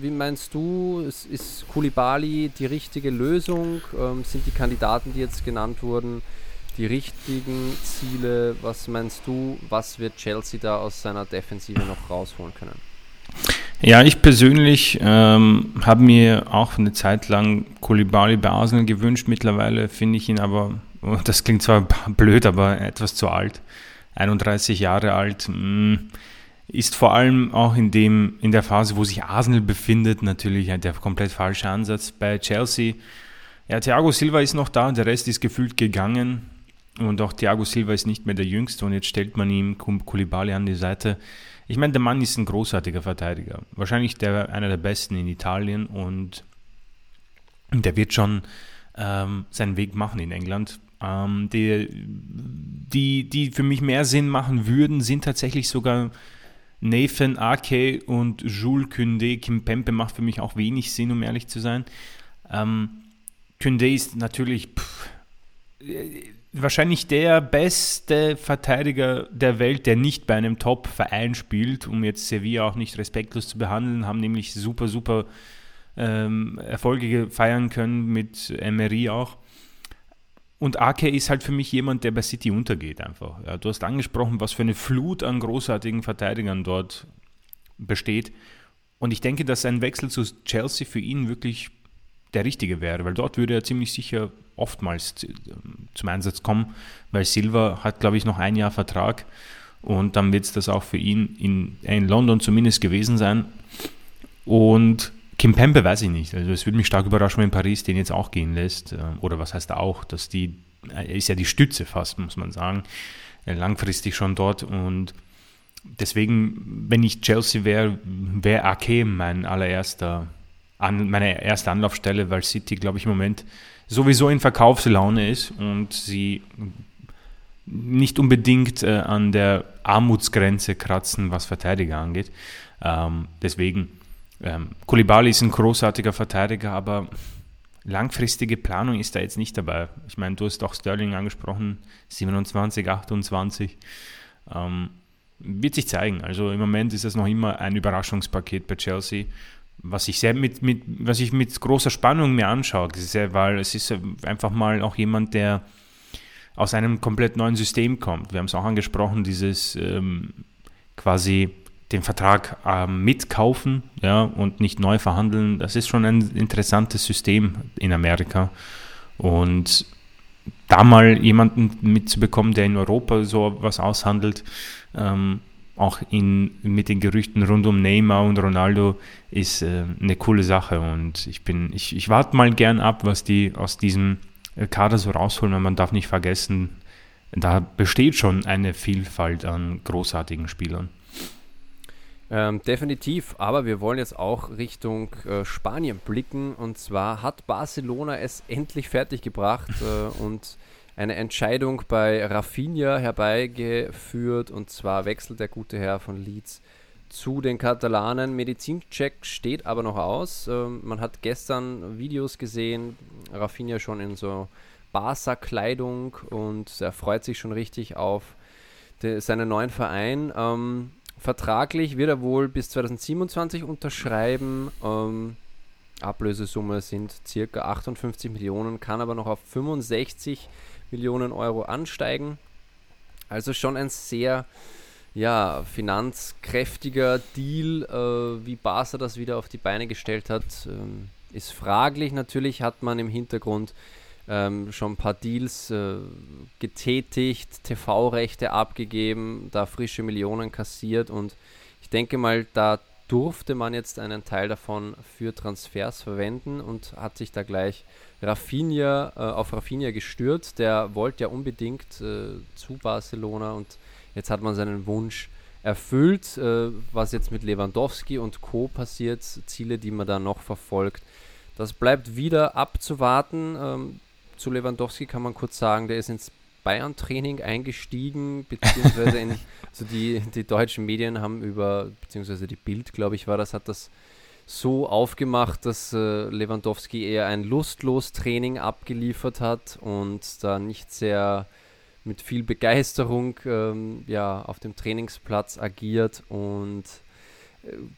wie meinst du, ist, ist Kulibali die richtige Lösung? Ähm, sind die Kandidaten, die jetzt genannt wurden, die richtigen Ziele? Was meinst du, was wird Chelsea da aus seiner Defensive noch rausholen können? Ja, ich persönlich ähm, habe mir auch eine Zeit lang Kulibali bei Arsenal gewünscht. Mittlerweile finde ich ihn aber, oh, das klingt zwar blöd, aber etwas zu alt. 31 Jahre alt. Mh, mm, ist vor allem auch in, dem, in der Phase, wo sich Arsenal befindet, natürlich der komplett falsche Ansatz. Bei Chelsea, ja, Thiago Silva ist noch da, der Rest ist gefühlt gegangen. Und auch Thiago Silva ist nicht mehr der Jüngste und jetzt stellt man ihm Kulibali an die Seite. Ich meine, der Mann ist ein großartiger Verteidiger. Wahrscheinlich der, einer der besten in Italien und der wird schon ähm, seinen Weg machen in England. Ähm, die, die, die für mich mehr Sinn machen würden, sind tatsächlich sogar Nathan Ake und Jules Kündé. Kim Pempe macht für mich auch wenig Sinn, um ehrlich zu sein. Ähm, Kündé ist natürlich pff, wahrscheinlich der beste Verteidiger der Welt, der nicht bei einem Top-Verein spielt, um jetzt Sevilla auch nicht respektlos zu behandeln, haben nämlich super, super ähm, Erfolge feiern können mit Emery auch. Und Ake ist halt für mich jemand, der bei City untergeht einfach. Ja, du hast angesprochen, was für eine Flut an großartigen Verteidigern dort besteht. Und ich denke, dass ein Wechsel zu Chelsea für ihn wirklich der richtige wäre, weil dort würde er ziemlich sicher oftmals zum Einsatz kommen, weil Silva hat, glaube ich, noch ein Jahr Vertrag und dann wird es das auch für ihn in, in London zumindest gewesen sein. Und Kim Pembe weiß ich nicht. Also es würde mich stark überraschen, wenn Paris den jetzt auch gehen lässt. Äh, oder was heißt auch, dass die, er ist ja die Stütze fast, muss man sagen. Langfristig schon dort und deswegen, wenn ich Chelsea wäre, wäre Ake mein allererster an, meine erste Anlaufstelle, weil City, glaube ich, im Moment sowieso in Verkaufslaune ist und sie nicht unbedingt äh, an der Armutsgrenze kratzen, was Verteidiger angeht. Ähm, deswegen, ähm, Kulibali ist ein großartiger Verteidiger, aber langfristige Planung ist da jetzt nicht dabei. Ich meine, du hast auch Sterling angesprochen, 27, 28. Ähm, wird sich zeigen. Also im Moment ist es noch immer ein Überraschungspaket bei Chelsea was ich sehr mit, mit, was ich mit großer Spannung mir anschaue, weil es ist einfach mal auch jemand, der aus einem komplett neuen System kommt. Wir haben es auch angesprochen, dieses ähm, quasi den Vertrag ähm, mitkaufen ja, und nicht neu verhandeln. Das ist schon ein interessantes System in Amerika. Und da mal jemanden mitzubekommen, der in Europa so was aushandelt, ähm, auch in, mit den Gerüchten rund um Neymar und Ronaldo ist äh, eine coole Sache und ich ich, ich warte mal gern ab, was die aus diesem äh, Kader so rausholen, weil man darf nicht vergessen, da besteht schon eine Vielfalt an großartigen Spielern. Ähm, definitiv, aber wir wollen jetzt auch Richtung äh, Spanien blicken und zwar hat Barcelona es endlich fertiggebracht äh, und eine Entscheidung bei Rafinha herbeigeführt und zwar wechselt der gute Herr von Leeds zu den Katalanen. Medizincheck steht aber noch aus. Ähm, man hat gestern Videos gesehen, Rafinha schon in so Barca-Kleidung und er freut sich schon richtig auf seinen neuen Verein. Ähm, vertraglich wird er wohl bis 2027 unterschreiben. Ähm, Ablösesumme sind circa 58 Millionen, kann aber noch auf 65 Millionen Euro ansteigen. Also schon ein sehr ja, finanzkräftiger Deal, äh, wie Barca das wieder auf die Beine gestellt hat, ähm, ist fraglich. Natürlich hat man im Hintergrund ähm, schon ein paar Deals äh, getätigt, TV-Rechte abgegeben, da frische Millionen kassiert und ich denke mal, da durfte man jetzt einen Teil davon für Transfers verwenden und hat sich da gleich Rafinha, äh, auf Rafinha gestürzt. Der wollte ja unbedingt äh, zu Barcelona und jetzt hat man seinen Wunsch erfüllt. Äh, was jetzt mit Lewandowski und Co. passiert, Ziele, die man da noch verfolgt, das bleibt wieder abzuwarten. Ähm, zu Lewandowski kann man kurz sagen, der ist ins Bayern-Training eingestiegen, beziehungsweise in, also die, die deutschen Medien haben über, beziehungsweise die Bild, glaube ich, war das, hat das so aufgemacht, dass äh, Lewandowski eher ein lustlos Training abgeliefert hat und da nicht sehr mit viel Begeisterung ähm, ja, auf dem Trainingsplatz agiert und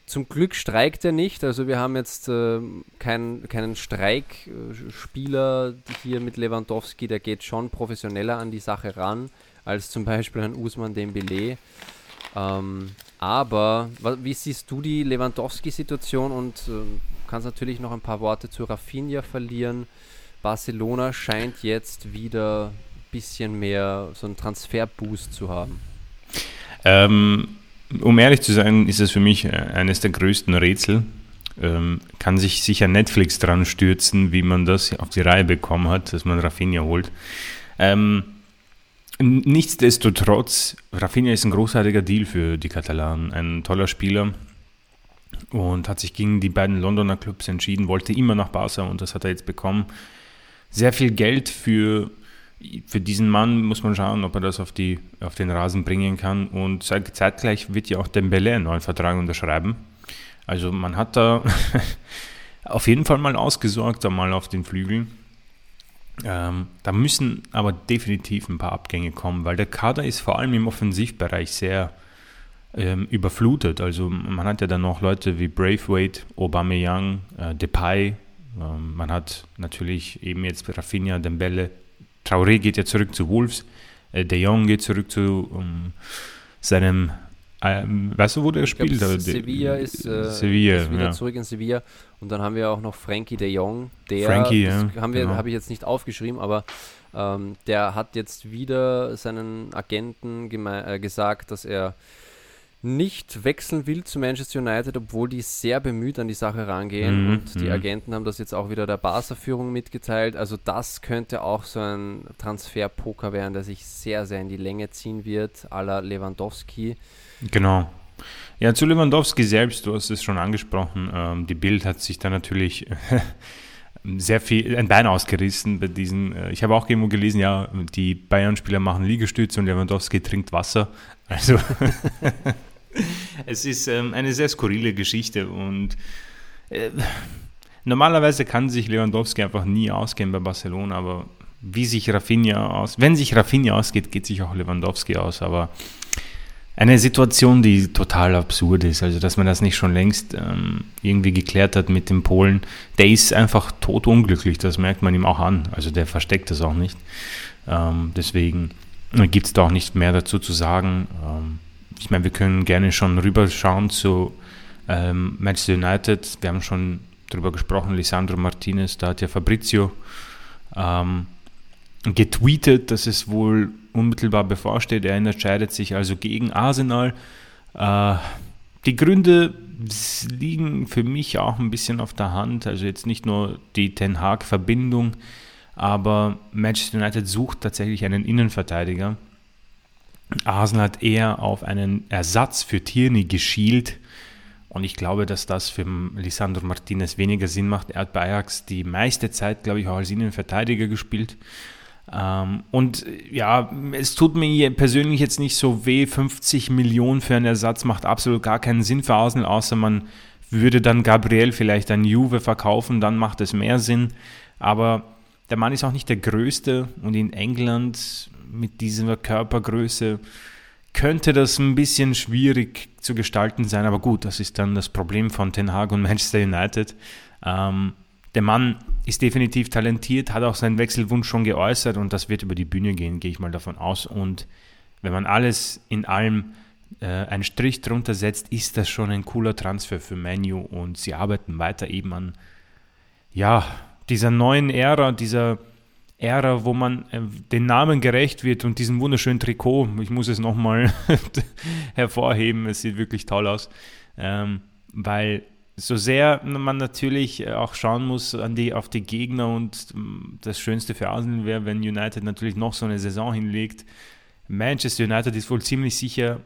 zum Glück streikt er nicht. Also wir haben jetzt äh, kein, keinen Streikspieler hier mit Lewandowski, der geht schon professioneller an die Sache ran, als zum Beispiel ein Usman Dembele. Ähm, aber wie siehst du die Lewandowski-Situation und äh, kannst natürlich noch ein paar Worte zu Rafinha verlieren. Barcelona scheint jetzt wieder ein bisschen mehr so einen Transferboost zu haben. Ähm, um ehrlich zu sein, ist es für mich äh, eines der größten Rätsel. Ähm, kann sich sicher Netflix dran stürzen, wie man das auf die Reihe bekommen hat, dass man Rafinha holt. Ähm, nichtsdestotrotz, Rafinha ist ein großartiger Deal für die Katalanen. Ein toller Spieler und hat sich gegen die beiden Londoner Clubs entschieden, wollte immer nach Barca und das hat er jetzt bekommen. Sehr viel Geld für für diesen Mann muss man schauen, ob er das auf, die, auf den Rasen bringen kann. Und zeitgleich wird ja auch Dembele einen neuen Vertrag unterschreiben. Also man hat da auf jeden Fall mal ausgesorgt, einmal auf den Flügeln. Ähm, da müssen aber definitiv ein paar Abgänge kommen, weil der Kader ist vor allem im Offensivbereich sehr ähm, überflutet. Also man hat ja dann noch Leute wie Braithwaite, Aubameyang, äh, Depay. Ähm, man hat natürlich eben jetzt Rafinha, Dembele, Traoré geht ja zurück zu Wolves, äh, De Jong geht zurück zu um, seinem, ähm, weißt du, wo der spielt? Glaub, Sevilla ist, äh, Sevilla, ist wieder ja. zurück in Sevilla und dann haben wir auch noch Frankie De Jong, der, Frankie, ja, haben wir, genau. habe ich jetzt nicht aufgeschrieben, aber ähm, der hat jetzt wieder seinen Agenten äh, gesagt, dass er nicht wechseln will zu Manchester United, obwohl die sehr bemüht an die Sache rangehen. Mhm, und die mhm. Agenten haben das jetzt auch wieder der Barca-Führung mitgeteilt. Also das könnte auch so ein Transfer-Poker werden, der sich sehr, sehr in die Länge ziehen wird, à la Lewandowski. Genau. Ja, zu Lewandowski selbst, du hast es schon angesprochen, ähm, die Bild hat sich da natürlich sehr viel, ein Bein ausgerissen bei diesen, äh, ich habe auch irgendwo gelesen, ja, die Bayern-Spieler machen Liegestütze und Lewandowski trinkt Wasser. Also es ist ähm, eine sehr skurrile Geschichte und äh, normalerweise kann sich Lewandowski einfach nie ausgehen bei Barcelona, aber wie sich Rafinha aus, wenn sich Rafinha ausgeht, geht sich auch Lewandowski aus, aber eine Situation, die total absurd ist, also dass man das nicht schon längst ähm, irgendwie geklärt hat mit dem Polen, der ist einfach totunglücklich, das merkt man ihm auch an, also der versteckt das auch nicht, ähm, deswegen gibt es da auch nicht mehr dazu zu sagen. Ähm, ich meine, wir können gerne schon rüberschauen zu ähm, Manchester United. Wir haben schon darüber gesprochen, Lisandro Martinez, da hat ja Fabrizio ähm, getweetet, dass es wohl unmittelbar bevorsteht. Er entscheidet sich also gegen Arsenal. Äh, die Gründe liegen für mich auch ein bisschen auf der Hand. Also jetzt nicht nur die Ten Hag-Verbindung, aber Manchester United sucht tatsächlich einen Innenverteidiger. Arsenal hat eher auf einen Ersatz für Tierney geschielt. Und ich glaube, dass das für Lisandro Martinez weniger Sinn macht. Er hat bei Ajax die meiste Zeit, glaube ich, auch als Innenverteidiger gespielt. Ähm, und ja, es tut mir persönlich jetzt nicht so weh. 50 Millionen für einen Ersatz macht absolut gar keinen Sinn für Arsenal, außer man würde dann Gabriel vielleicht an Juve verkaufen, dann macht es mehr Sinn. Aber der Mann ist auch nicht der Größte und in England mit dieser Körpergröße könnte das ein bisschen schwierig zu gestalten sein. Aber gut, das ist dann das Problem von Ten Hag und Manchester United. Ähm, der Mann ist definitiv talentiert, hat auch seinen Wechselwunsch schon geäußert und das wird über die Bühne gehen, gehe ich mal davon aus. Und wenn man alles in allem äh, einen Strich drunter setzt, ist das schon ein cooler Transfer für Menu und sie arbeiten weiter eben an ja, dieser neuen Ära, dieser Ära, wo man äh, den Namen gerecht wird und diesen wunderschönen Trikot. Ich muss es nochmal hervorheben, es sieht wirklich toll aus. Ähm, weil so sehr man natürlich auch schauen muss an die, auf die Gegner und mm, das Schönste für Arsenal wäre, wenn United natürlich noch so eine Saison hinlegt. Manchester United ist wohl ziemlich sicher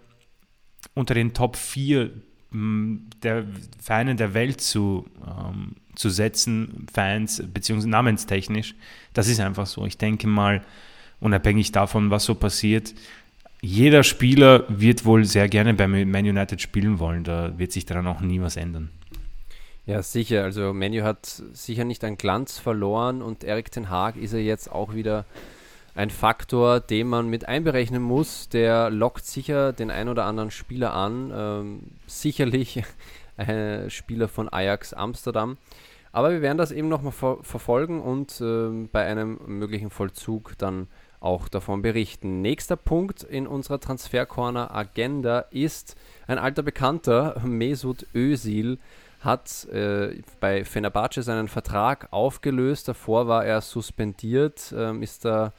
unter den Top 4 mm, der Vereine der Welt zu, ähm, zu setzen, Fans beziehungsweise namenstechnisch. Das ist einfach so. Ich denke mal, unabhängig davon, was so passiert, jeder Spieler wird wohl sehr gerne bei Man United spielen wollen. Da wird sich daran auch nie was ändern. Ja, sicher. Also Menu hat sicher nicht an Glanz verloren und Erik Ten Haag ist ja jetzt auch wieder ein Faktor, den man mit einberechnen muss. Der lockt sicher den ein oder anderen Spieler an. Ähm, sicherlich ein Spieler von Ajax Amsterdam. Aber wir werden das eben nochmal ver verfolgen und äh, bei einem möglichen Vollzug dann auch davon berichten. Nächster Punkt in unserer Transfercorner Agenda ist ein alter Bekannter, Mesut Özil hat äh, bei Fenerbahce seinen Vertrag aufgelöst. Davor war er suspendiert, ähm, ist da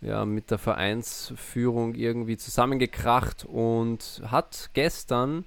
ja, mit der Vereinsführung irgendwie zusammengekracht und hat gestern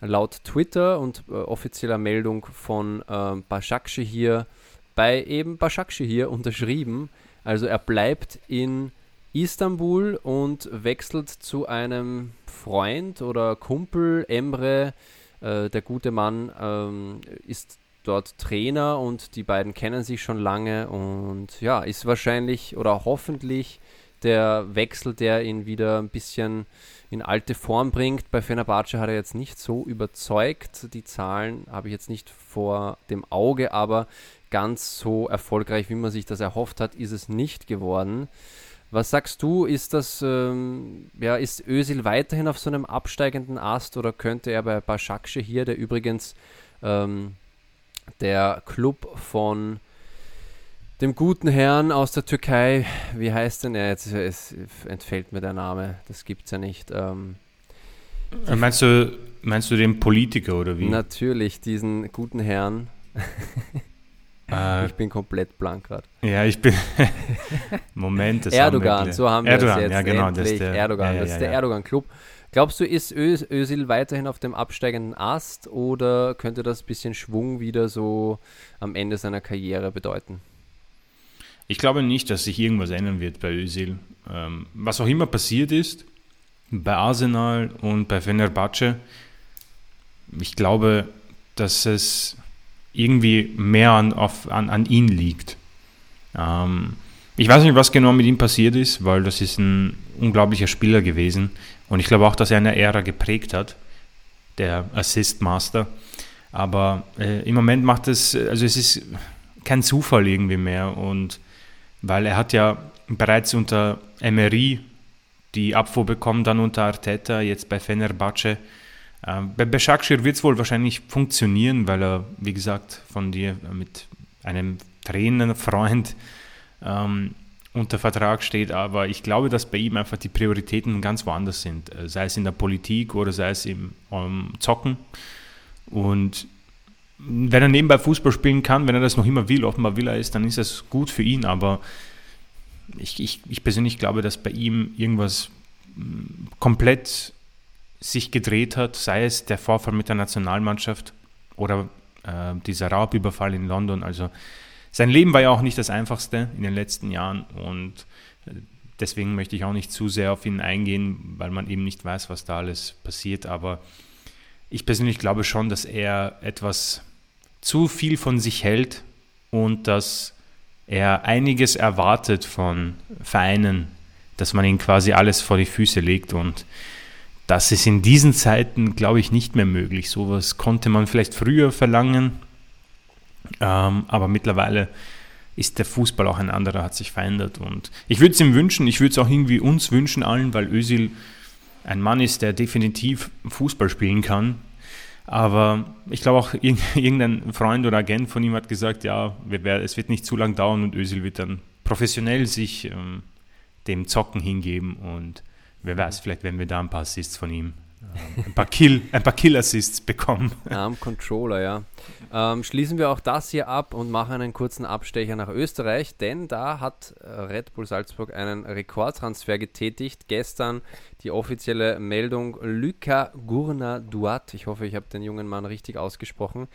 laut Twitter und äh, offizieller Meldung von äh, Başakşehir hier bei eben Başakşehir hier unterschrieben. Also er bleibt in Istanbul und wechselt zu einem Freund oder Kumpel Emre äh, der gute Mann ähm, ist dort Trainer und die beiden kennen sich schon lange und ja, ist wahrscheinlich oder hoffentlich der Wechsel, der ihn wieder ein bisschen in alte Form bringt. Bei Fenerbahce hat er jetzt nicht so überzeugt. Die Zahlen habe ich jetzt nicht vor dem Auge, aber ganz so erfolgreich, wie man sich das erhofft hat, ist es nicht geworden. Was sagst du, ist das, ähm, ja, ist Ösil weiterhin auf so einem absteigenden Ast oder könnte er bei Başakşehir hier, der übrigens ähm, der Club von dem guten Herrn aus der Türkei, wie heißt denn er jetzt? Es entfällt mir der Name, das gibt's ja nicht. Ähm, äh, meinst du, meinst du den Politiker oder wie? Natürlich, diesen guten Herrn. Äh, ich bin komplett blank gerade. Ja, ich bin. Moment, das Erdogan, haben so haben wir Erdogan, jetzt. Ja, genau, das ist der, Erdogan, ja, das ist der Erdogan-Club. Glaubst du, ist Ö Özil weiterhin auf dem absteigenden Ast oder könnte das ein bisschen Schwung wieder so am Ende seiner Karriere bedeuten? Ich glaube nicht, dass sich irgendwas ändern wird bei Özil. Ähm, was auch immer passiert ist, bei Arsenal und bei Fenerbahce, ich glaube, dass es irgendwie mehr an, auf, an, an ihn liegt. Ähm, ich weiß nicht, was genau mit ihm passiert ist, weil das ist ein unglaublicher Spieler gewesen. Und ich glaube auch, dass er eine Ära geprägt hat, der Assist Master. Aber äh, im Moment macht es, also es ist kein Zufall irgendwie mehr. Und weil er hat ja bereits unter Emery die Abfuhr bekommen, dann unter Arteta, jetzt bei Fenerbahce. Ähm, bei Beşakşehir wird es wohl wahrscheinlich funktionieren, weil er, wie gesagt, von dir mit einem Trainerfreund ähm, unter Vertrag steht, aber ich glaube, dass bei ihm einfach die Prioritäten ganz woanders sind, äh, sei es in der Politik oder sei es im um, Zocken. Und wenn er nebenbei Fußball spielen kann, wenn er das noch immer will, offenbar will er es, dann ist das gut für ihn, aber ich, ich, ich persönlich glaube, dass bei ihm irgendwas mm, komplett sich gedreht hat, sei es der Vorfall mit der Nationalmannschaft oder äh, dieser Raubüberfall in London. Also sein Leben war ja auch nicht das einfachste in den letzten Jahren und äh, deswegen möchte ich auch nicht zu sehr auf ihn eingehen, weil man eben nicht weiß, was da alles passiert. Aber ich persönlich glaube schon, dass er etwas zu viel von sich hält und dass er einiges erwartet von Vereinen, dass man ihnen quasi alles vor die Füße legt und das ist in diesen Zeiten, glaube ich, nicht mehr möglich. Sowas konnte man vielleicht früher verlangen, ähm, aber mittlerweile ist der Fußball auch ein anderer, hat sich verändert. Und ich würde es ihm wünschen, ich würde es auch irgendwie uns wünschen allen, weil Özil ein Mann ist, der definitiv Fußball spielen kann. Aber ich glaube auch, irgendein Freund oder Agent von ihm hat gesagt, ja, es wird nicht zu lang dauern und Özil wird dann professionell sich ähm, dem Zocken hingeben und wer weiß, vielleicht werden wir da ein paar Assists von ihm, äh, ein paar Kill, ein paar Kill-Assists bekommen. Am Controller, ja. Ähm, schließen wir auch das hier ab und machen einen kurzen Abstecher nach Österreich, denn da hat Red Bull Salzburg einen Rekordtransfer getätigt. Gestern die offizielle Meldung Luca Gurna Duat. Ich hoffe, ich habe den jungen Mann richtig ausgesprochen.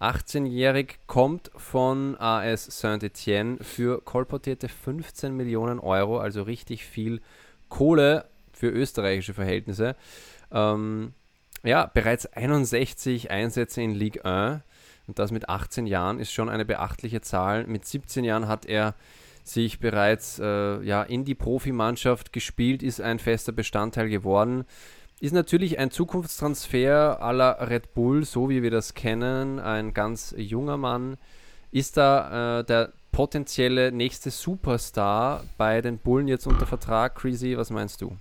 18-jährig kommt von AS Saint-Etienne für kolportierte 15 Millionen Euro, also richtig viel Kohle für österreichische Verhältnisse. Ähm, ja, bereits 61 Einsätze in Ligue 1 und das mit 18 Jahren ist schon eine beachtliche Zahl. Mit 17 Jahren hat er sich bereits äh, ja, in die Profimannschaft gespielt, ist ein fester Bestandteil geworden. Ist natürlich ein Zukunftstransfer aller Red Bull, so wie wir das kennen. Ein ganz junger Mann. Ist da äh, der potenzielle nächste Superstar bei den Bullen jetzt unter Vertrag? Crazy, was meinst du?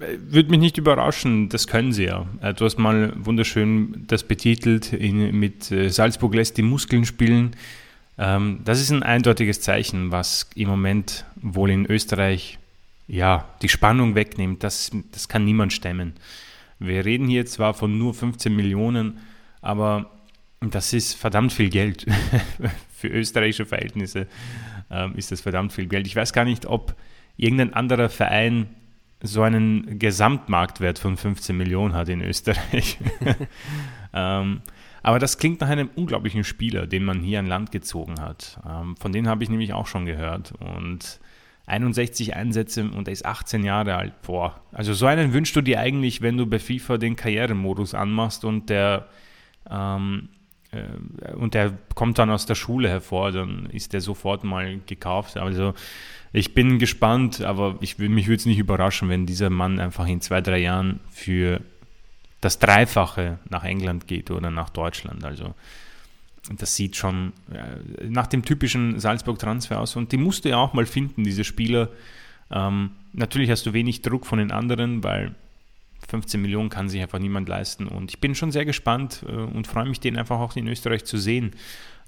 Würde mich nicht überraschen, das können sie ja. Äh, du hast mal wunderschön das betitelt in, mit äh, Salzburg lässt die Muskeln spielen. Ähm, das ist ein eindeutiges Zeichen, was im Moment wohl in Österreich ja, die Spannung wegnimmt. Das, das kann niemand stemmen. Wir reden hier zwar von nur 15 Millionen, aber das ist verdammt viel Geld. Für österreichische Verhältnisse ähm, ist das verdammt viel Geld. Ich weiß gar nicht, ob irgendein anderer Verein so einen Gesamtmarktwert von 15 Millionen hat in Österreich. ähm, aber das klingt nach einem unglaublichen Spieler, den man hier an Land gezogen hat. Ähm, von denen habe ich nämlich auch schon gehört. Und 61 Einsätze und er ist 18 Jahre alt. Boah, also so einen wünschst du dir eigentlich, wenn du bei FIFA den Karrieremodus anmachst und der ähm, äh, und der kommt dann aus der Schule hervor, dann ist der sofort mal gekauft. Also ich bin gespannt, aber ich, mich würde es nicht überraschen, wenn dieser Mann einfach in zwei, drei Jahren für das Dreifache nach England geht oder nach Deutschland. Also das sieht schon äh, nach dem typischen Salzburg-Transfer aus. Und die musst du ja auch mal finden, diese Spieler. Ähm, natürlich hast du wenig Druck von den anderen, weil 15 Millionen kann sich einfach niemand leisten. Und ich bin schon sehr gespannt äh, und freue mich, den einfach auch in Österreich zu sehen,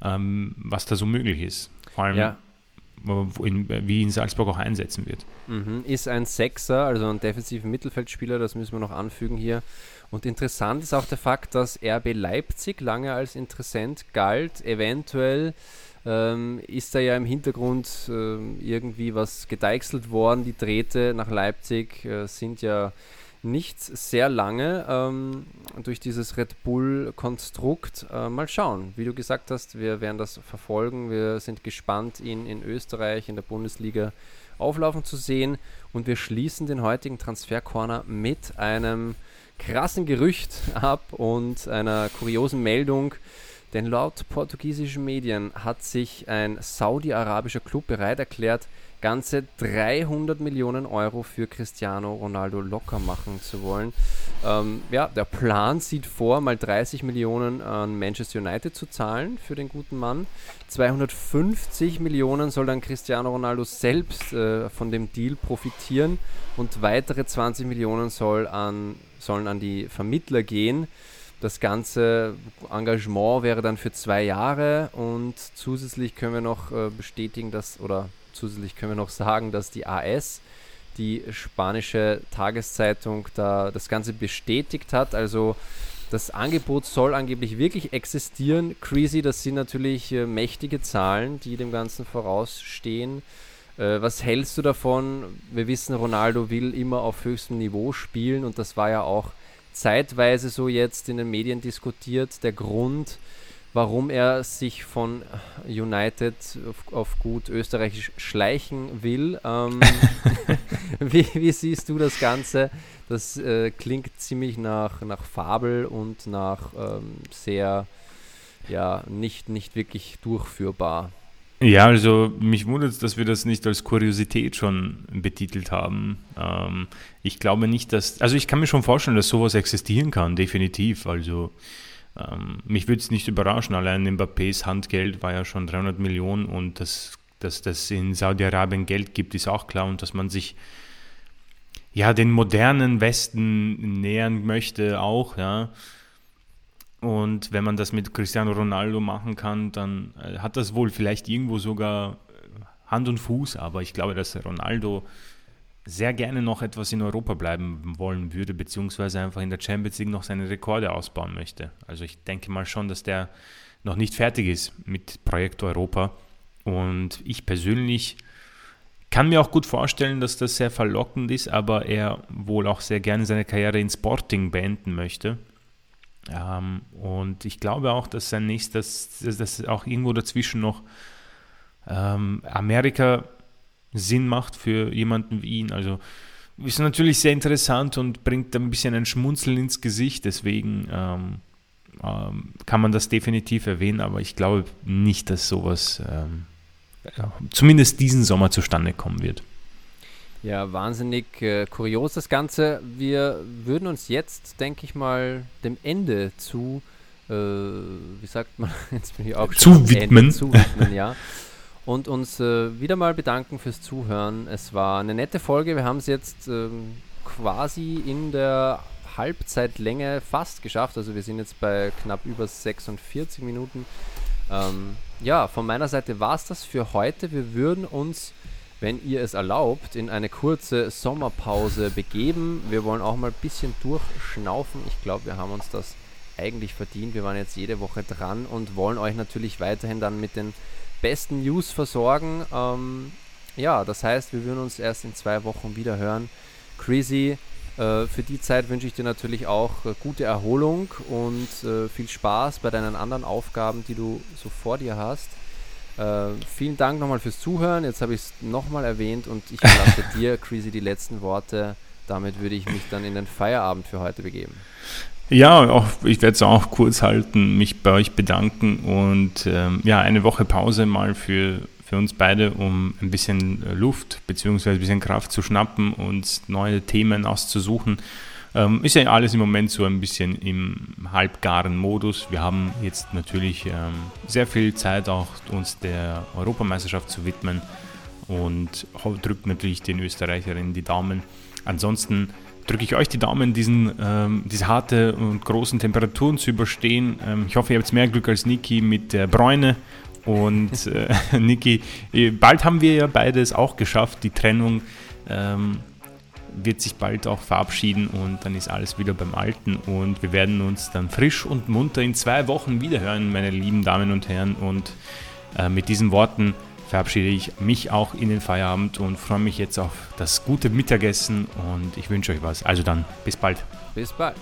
ähm, was da so möglich ist. Vor allem ja in, wie in Salzburg auch einsetzen wird. Mhm. Ist ein Sechser, also ein defensiver Mittelfeldspieler, das müssen wir noch anfügen hier. Und interessant ist auch der Fakt, dass RB Leipzig lange als Interessent galt. Eventuell ähm, ist da ja im Hintergrund äh, irgendwie was gedeichselt worden. Die Drähte nach Leipzig äh, sind ja nicht sehr lange ähm, durch dieses Red Bull-Konstrukt. Äh, mal schauen, wie du gesagt hast, wir werden das verfolgen. Wir sind gespannt, ihn in Österreich, in der Bundesliga auflaufen zu sehen. Und wir schließen den heutigen Transfercorner mit einem krassen Gerücht ab und einer kuriosen Meldung. Denn laut portugiesischen Medien hat sich ein saudi-arabischer Club bereit erklärt, ganze 300 Millionen Euro für Cristiano Ronaldo locker machen zu wollen. Ähm, ja, der Plan sieht vor, mal 30 Millionen an Manchester United zu zahlen für den guten Mann. 250 Millionen soll dann Cristiano Ronaldo selbst äh, von dem Deal profitieren und weitere 20 Millionen soll an, sollen an die Vermittler gehen. Das ganze Engagement wäre dann für zwei Jahre und zusätzlich können wir noch äh, bestätigen, dass oder Zusätzlich können wir noch sagen, dass die AS, die spanische Tageszeitung, da das Ganze bestätigt hat. Also das Angebot soll angeblich wirklich existieren. Crazy, das sind natürlich äh, mächtige Zahlen, die dem Ganzen vorausstehen. Äh, was hältst du davon? Wir wissen, Ronaldo will immer auf höchstem Niveau spielen und das war ja auch zeitweise so jetzt in den Medien diskutiert. Der Grund, warum er sich von United auf, auf gut österreichisch schleichen will. Ähm, wie, wie, siehst du das Ganze? Das äh, klingt ziemlich nach, nach Fabel und nach ähm, sehr, ja, nicht, nicht wirklich durchführbar. Ja, also mich wundert es, dass wir das nicht als Kuriosität schon betitelt haben. Ähm, ich glaube nicht, dass, also ich kann mir schon vorstellen, dass sowas existieren kann, definitiv. Also ähm, mich würde es nicht überraschen, allein Mbappés Handgeld war ja schon 300 Millionen und dass, dass das in Saudi-Arabien Geld gibt, ist auch klar. Und dass man sich ja den modernen Westen nähern möchte auch, ja. Und wenn man das mit Cristiano Ronaldo machen kann, dann äh, hat das wohl vielleicht irgendwo sogar äh, Hand und Fuß, aber ich glaube, dass Ronaldo sehr gerne noch etwas in Europa bleiben wollen würde, beziehungsweise einfach in der Champions League noch seine Rekorde ausbauen möchte. Also ich denke mal schon, dass der noch nicht fertig ist mit Projekt Europa. Und ich persönlich kann mir auch gut vorstellen, dass das sehr verlockend ist, aber er wohl auch sehr gerne seine Karriere in Sporting beenden möchte. Ähm, und ich glaube auch, dass sein nächstes, dass auch irgendwo dazwischen noch ähm, Amerika Sinn macht für jemanden wie ihn. Also ist natürlich sehr interessant und bringt ein bisschen ein Schmunzeln ins Gesicht. Deswegen ähm, ähm, kann man das definitiv erwähnen, aber ich glaube nicht, dass sowas ähm, ja, zumindest diesen Sommer zustande kommen wird. Ja, wahnsinnig äh, kurios das Ganze. Wir würden uns jetzt, denke ich mal, dem Ende zu, äh, wie sagt man, jetzt bin ich auch zu widmen. Ende, zu widmen, ja. Und uns äh, wieder mal bedanken fürs Zuhören. Es war eine nette Folge. Wir haben es jetzt ähm, quasi in der Halbzeitlänge fast geschafft. Also wir sind jetzt bei knapp über 46 Minuten. Ähm, ja, von meiner Seite war es das für heute. Wir würden uns wenn ihr es erlaubt, in eine kurze Sommerpause begeben. Wir wollen auch mal ein bisschen durchschnaufen. Ich glaube, wir haben uns das eigentlich verdient. Wir waren jetzt jede Woche dran und wollen euch natürlich weiterhin dann mit den besten News versorgen. Ähm, ja, das heißt, wir würden uns erst in zwei Wochen wieder hören. Crazy, äh, für die Zeit wünsche ich dir natürlich auch äh, gute Erholung und äh, viel Spaß bei deinen anderen Aufgaben, die du so vor dir hast. Äh, vielen Dank nochmal fürs Zuhören. Jetzt habe ich es nochmal erwähnt und ich lasse dir, Crazy, die letzten Worte. Damit würde ich mich dann in den Feierabend für heute begeben. Ja, auch, ich werde es auch kurz halten, mich bei euch bedanken und ähm, ja, eine Woche Pause mal für, für uns beide, um ein bisschen Luft bzw. ein bisschen Kraft zu schnappen und neue Themen auszusuchen. Ähm, ist ja alles im Moment so ein bisschen im halbgaren Modus. Wir haben jetzt natürlich ähm, sehr viel Zeit, auch uns der Europameisterschaft zu widmen und drückt natürlich den Österreicherinnen die Daumen. Ansonsten drücke ich euch die Daumen, diesen, ähm, diese harte und großen Temperaturen zu überstehen. Ähm, ich hoffe, ihr habt mehr Glück als Niki mit der Bräune. Und äh, Niki, bald haben wir ja beides auch geschafft, die Trennung. Ähm, wird sich bald auch verabschieden und dann ist alles wieder beim Alten und wir werden uns dann frisch und munter in zwei Wochen wiederhören, meine lieben Damen und Herren. Und äh, mit diesen Worten verabschiede ich mich auch in den Feierabend und freue mich jetzt auf das gute Mittagessen und ich wünsche euch was. Also dann, bis bald. Bis bald.